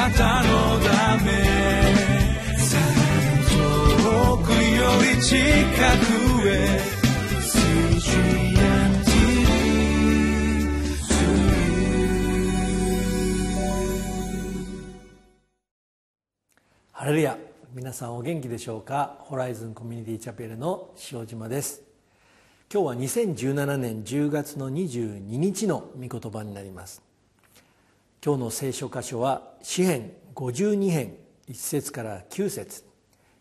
なたのため遠くより近くへハレルヤ皆さんお元気でしょうか？ホライズンコミュニティチャペルの塩島です。今日は2017年10月の22日の御言葉になります。今日の聖書箇所は詩編52編1節から9節。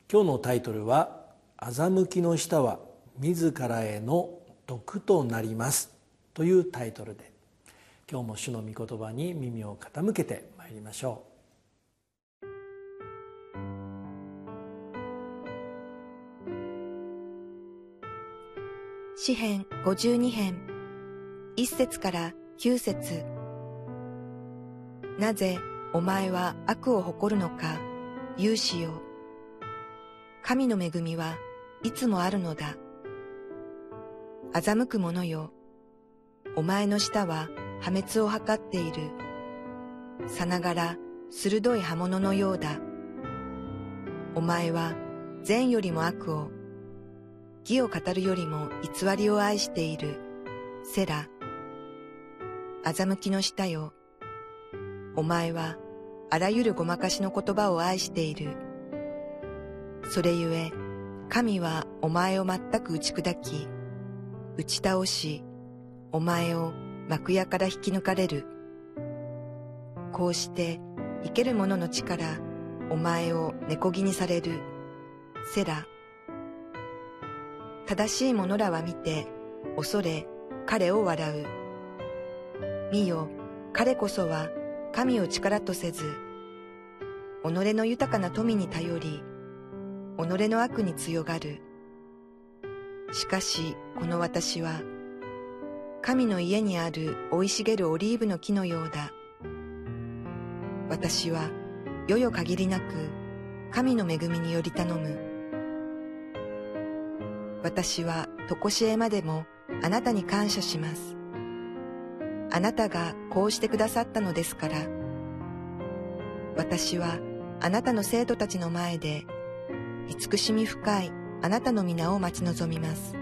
今日のタイトルは「欺きの下は自らへの毒となります」というタイトルで今日も主の御言葉に耳を傾けてまいりましょう。詩編52編1節から9節。なぜお前は悪を誇るのか勇士よ神の恵みはいつもあるのだ欺く者よお前の舌は破滅を図っているさながら鋭い刃物のようだお前は善よりも悪を義を語るよりも偽りを愛している。セラ。欺きの下よ。お前はあらゆるごまかしの言葉を愛している。それゆえ、神はお前を全く打ち砕き、打ち倒し、お前を幕屋から引き抜かれる。こうして生ける者の力、お前を猫気にされる。セラ。正しい者らは見て、恐れ、彼を笑う。見よ、彼こそは神を力とせず、己の豊かな富に頼り、己の悪に強がる。しかし、この私は、神の家にある生い茂るオリーブの木のようだ。私は、よよ限りなく、神の恵みにより頼む。私はとこしえまでもあなたに感謝します。あなたがこうしてくださったのですから、私はあなたの生徒たちの前で、慈しみ深いあなたの皆を待ち望みます。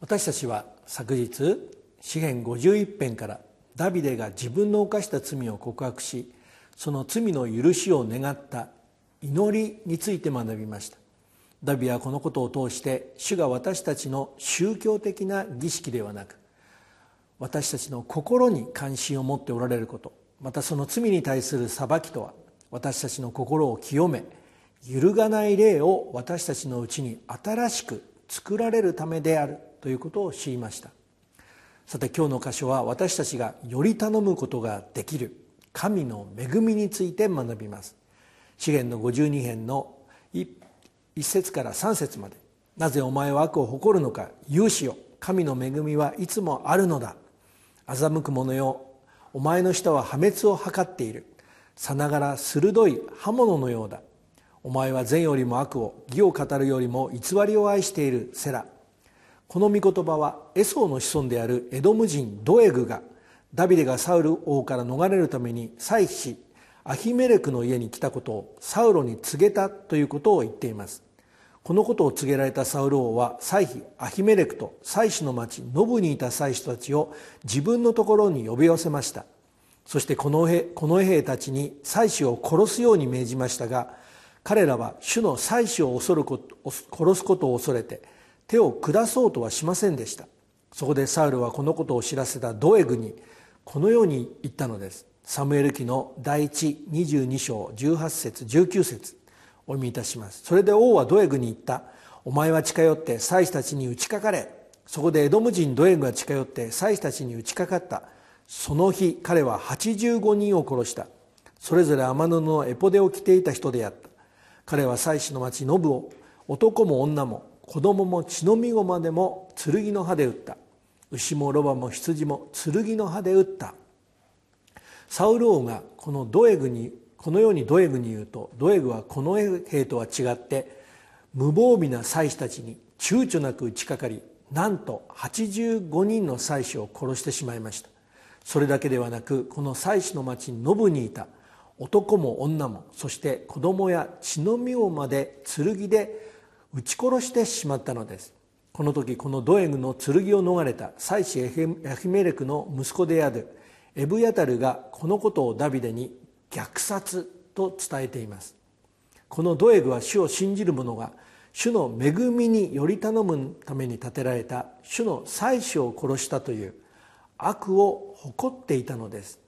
私たちは昨日詩編51編からダビデが自分の犯した罪を告白しその罪の許しを願った祈りについて学びましたダビはこのことを通して主が私たちの宗教的な儀式ではなく私たちの心に関心を持っておられること。またその罪に対する裁きとは私たちの心を清め揺るがない霊を私たちのうちに新しく作られるためであるということを知りました。さて今日の箇所は私たちがより頼むことができる神の恵みについて学びます。資源の52編の 1, 節から3節まで「なぜお前は悪を誇るのか。勇士よ神の恵みはいつもあるのだ。欺く者よ。お前の舌は破滅を図っている。さながら鋭い刃物のようだ。お前は善よりも悪を義を語るよりも偽りを愛しているセラ。この御言葉はエソーの子孫であるエドム人ドエグがダビデがサウル王から逃れるために祭司アヒメレクの家に来たことをサウロに告げたということを言っています。このことを告げられたサウル王は祭司アヒメレクと祭司の町ノブにいた祭司たちを自分のところに呼び寄せました。そしてこの兵この兵たちに祭司を殺すように命じましたが彼らは主の祭司を恐ること殺すことを恐れて手を下そうとはしませんでした。そこでサウルはこのことを知らせたドエグにこのように言ったのです。サムエル記の第一22章18節19節。お読みいたします。それで王はドエグに言った。お前は近寄って祭司たちに打ちかかれ。そこでエドム人ドエグが近寄って祭司たちに打ちかかった。その日彼は85人を殺した。それぞれ天布のエポデを着ていた人であった。彼は祭司の町ノブを男も女も子供も血のみ子までも剣の刃で撃った。牛もロバも羊も剣の刃で撃った。サウル王がこのドエグにこのようにドエグに言うとドエグはこの兵とは違って無防備な祭司たちに躊躇なく打ちかかりなんと85人の祭司を殺してしまいました。それだけではなくこの妻子の町ノブにいた男も女もそして子供や血の実をまで剣で撃ち殺してしまったのです。この時このドエグの剣を逃れた妻子ヤヒメレクの息子であるエブヤタルがこのことをダビデに虐殺と伝えています。このドエグは主を信じる者が主の恵みにより頼むために建てられた主の妻子を殺したという悪を誇っていたのです。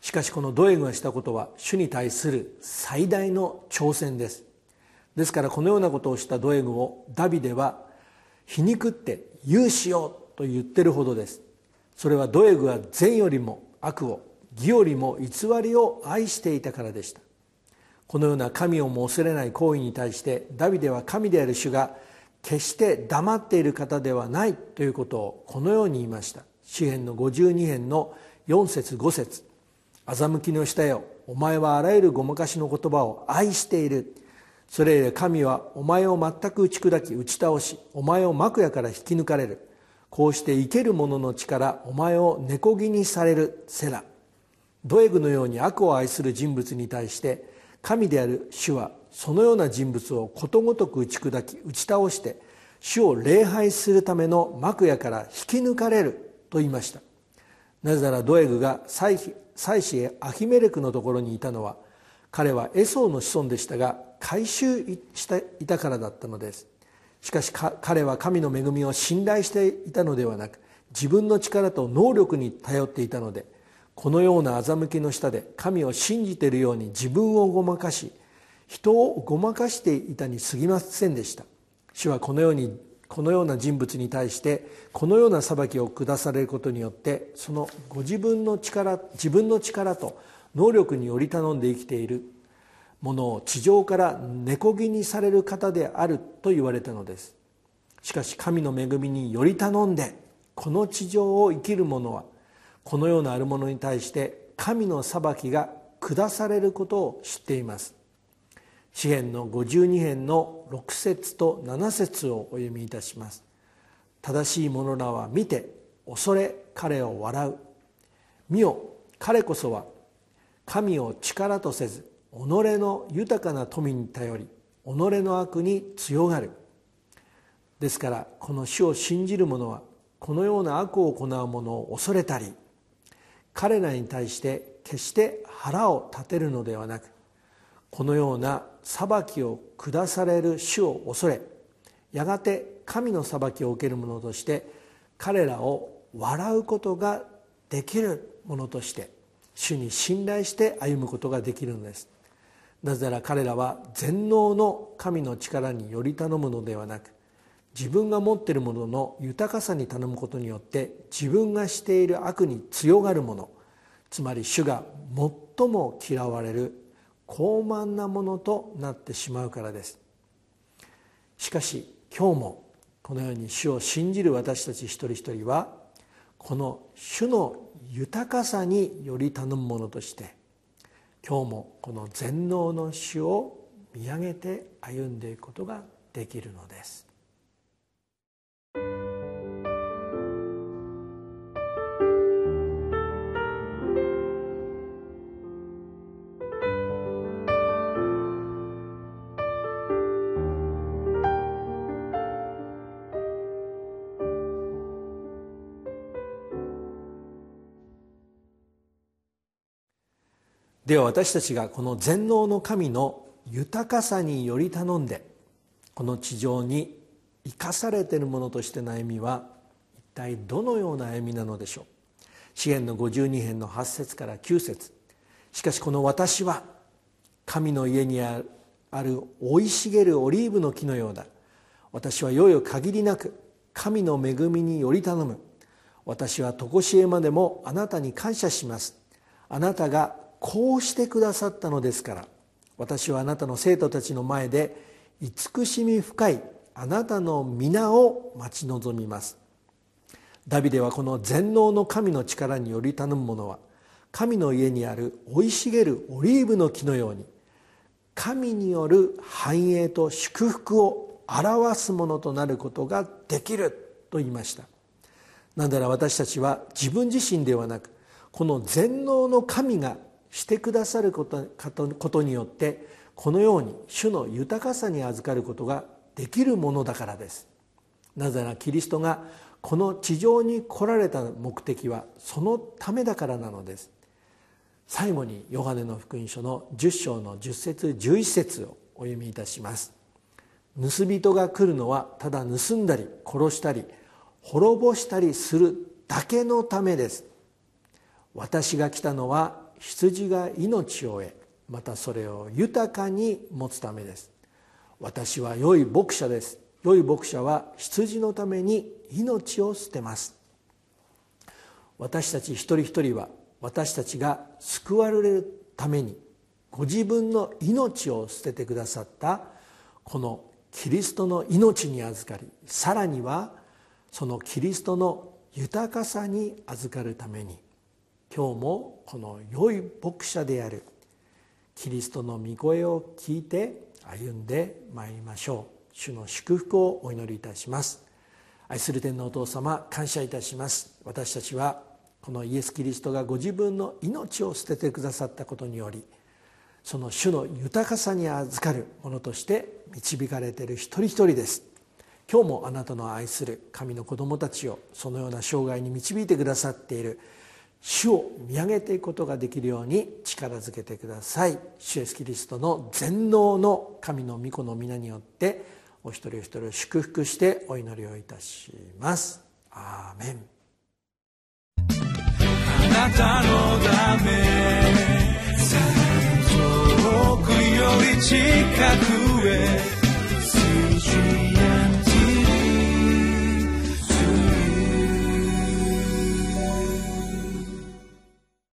しかしこのドエグがしたことは主に対する最大の挑戦です。ですからこのようなことをしたドエグをダビデは皮肉って勇しようと言ってるほどです。それはドエグは善よりも悪を義よりも偽りを愛していたからでした。このような神をも恐れない行為に対してダビデは神である主が決して黙っている方ではないということをこのように言いました。詩篇の52編の4節5節。欺きの下よお前はあらゆるごまかしの言葉を愛している。それゆえ神はお前を全く打ち砕き打ち倒しお前を幕屋から引き抜かれる。こうして生ける者の力お前を根こぎにされるセラ。ドエグのように悪を愛する人物に対して神である主はそのような人物をことごとく打ち砕き打ち倒して主を礼拝するための幕屋から引き抜かれると言いました。なぜならドエグが祭司アヒメレクのところにいたのは彼はエソーの子孫でしたが改宗していたからだったのです。しかし彼は神の恵みを信頼していたのではなく自分の力と能力に頼っていたのでこのような欺きの下で神を信じているように自分をごまかし人をごまかしていたに過ぎませんでした。主はこのようにこのような人物に対してこのような裁きを下されることによってそのご自分の力自分の力と能力により頼んで生きているものを地上から根こぎにされる方であると言われたのです。しかし神の恵みにより頼んでこの地上を生きる者はこのようなある者に対して神の裁きが下されることを知っています。詩篇の52編の6節と7節をお読みいたします。正しい者らは見て恐れ彼を笑う。見よ彼こそは神を力とせず己の豊かな富に頼り己の悪に強がる。ですからこの主を信じる者はこのような悪を行う者を恐れたり彼らに対して決して腹を立てるのではなくこのような裁きを下される主を恐れやがて神の裁きを受ける者として彼らを笑うことができる者として主に信頼して歩むことができるのです。なぜなら彼らは全能の神の力により頼むのではなく自分が持っているものの豊かさに頼むことによって自分がしている悪に強がるもの。つまり主が最も嫌われる高慢なものとなってしまうからです。しかし今日もこのように主を信じる私たち一人一人はこの主の豊かさにより頼むものとして今日もこの全能の主を見上げて歩んでいくことができるのです。では私たちがこの全能の神の豊かさにより頼んでこの地上に生かされているものとしての歩みは一体どのような歩みなのでしょう？詩篇の52編の8節から9節。しかしこの私は神の家にある生い茂るオリーブの木のようだ。私はよよ限りなく神の恵みにより頼む。私は常しえまでもあなたに感謝します。あなたがこうしてくださったのですから私はあなたの生徒たちの前で慈しみ深いあなたの皆を待ち望みます。ダビデはこの全能の神の力により頼む者は神の家にある生い茂るオリーブの木のように神による繁栄と祝福を表すものとなることができると言いました。なぜなら私たちは自分自身ではなくこの全能の神がしてくださることによってこのように主の豊かさに預かることができるものだからです。なぜならキリストがこの地上に来られた目的はそのためだからなのです。最後にヨハネの福音書の10章の10節11節をお読みいたします。盗人が来るのはただ盗んだり殺したり滅ぼしたりするだけのためです。私が来たのは羊が命を得またそれを豊かに持つためです。私は良い牧者です。良い牧者は羊のために命を捨てます。私たち一人一人は私たちが救われるためにご自分の命を捨ててくださったこのキリストの命に預かりさらにはそのキリストの豊かさに預かるために今日もこの良い牧者である。キリストの御声を聞いて歩んでまいりましょう。主の祝福をお祈りいたします。愛する天のお父様感謝いたします。私たちはこのイエス・キリストがご自分の命を捨ててくださったことによりその主の豊かさに預かるものとして導かれている一人一人です。今日もあなたの愛する神の子供たちをそのような生涯に導いてくださっている主を見上げていくことができるように力づけてください。主イエスキリストの全能の神の御子の皆によってお一人お一人を祝福してお祈りをいたします。アーメン。あなたのため遠くより近くへ。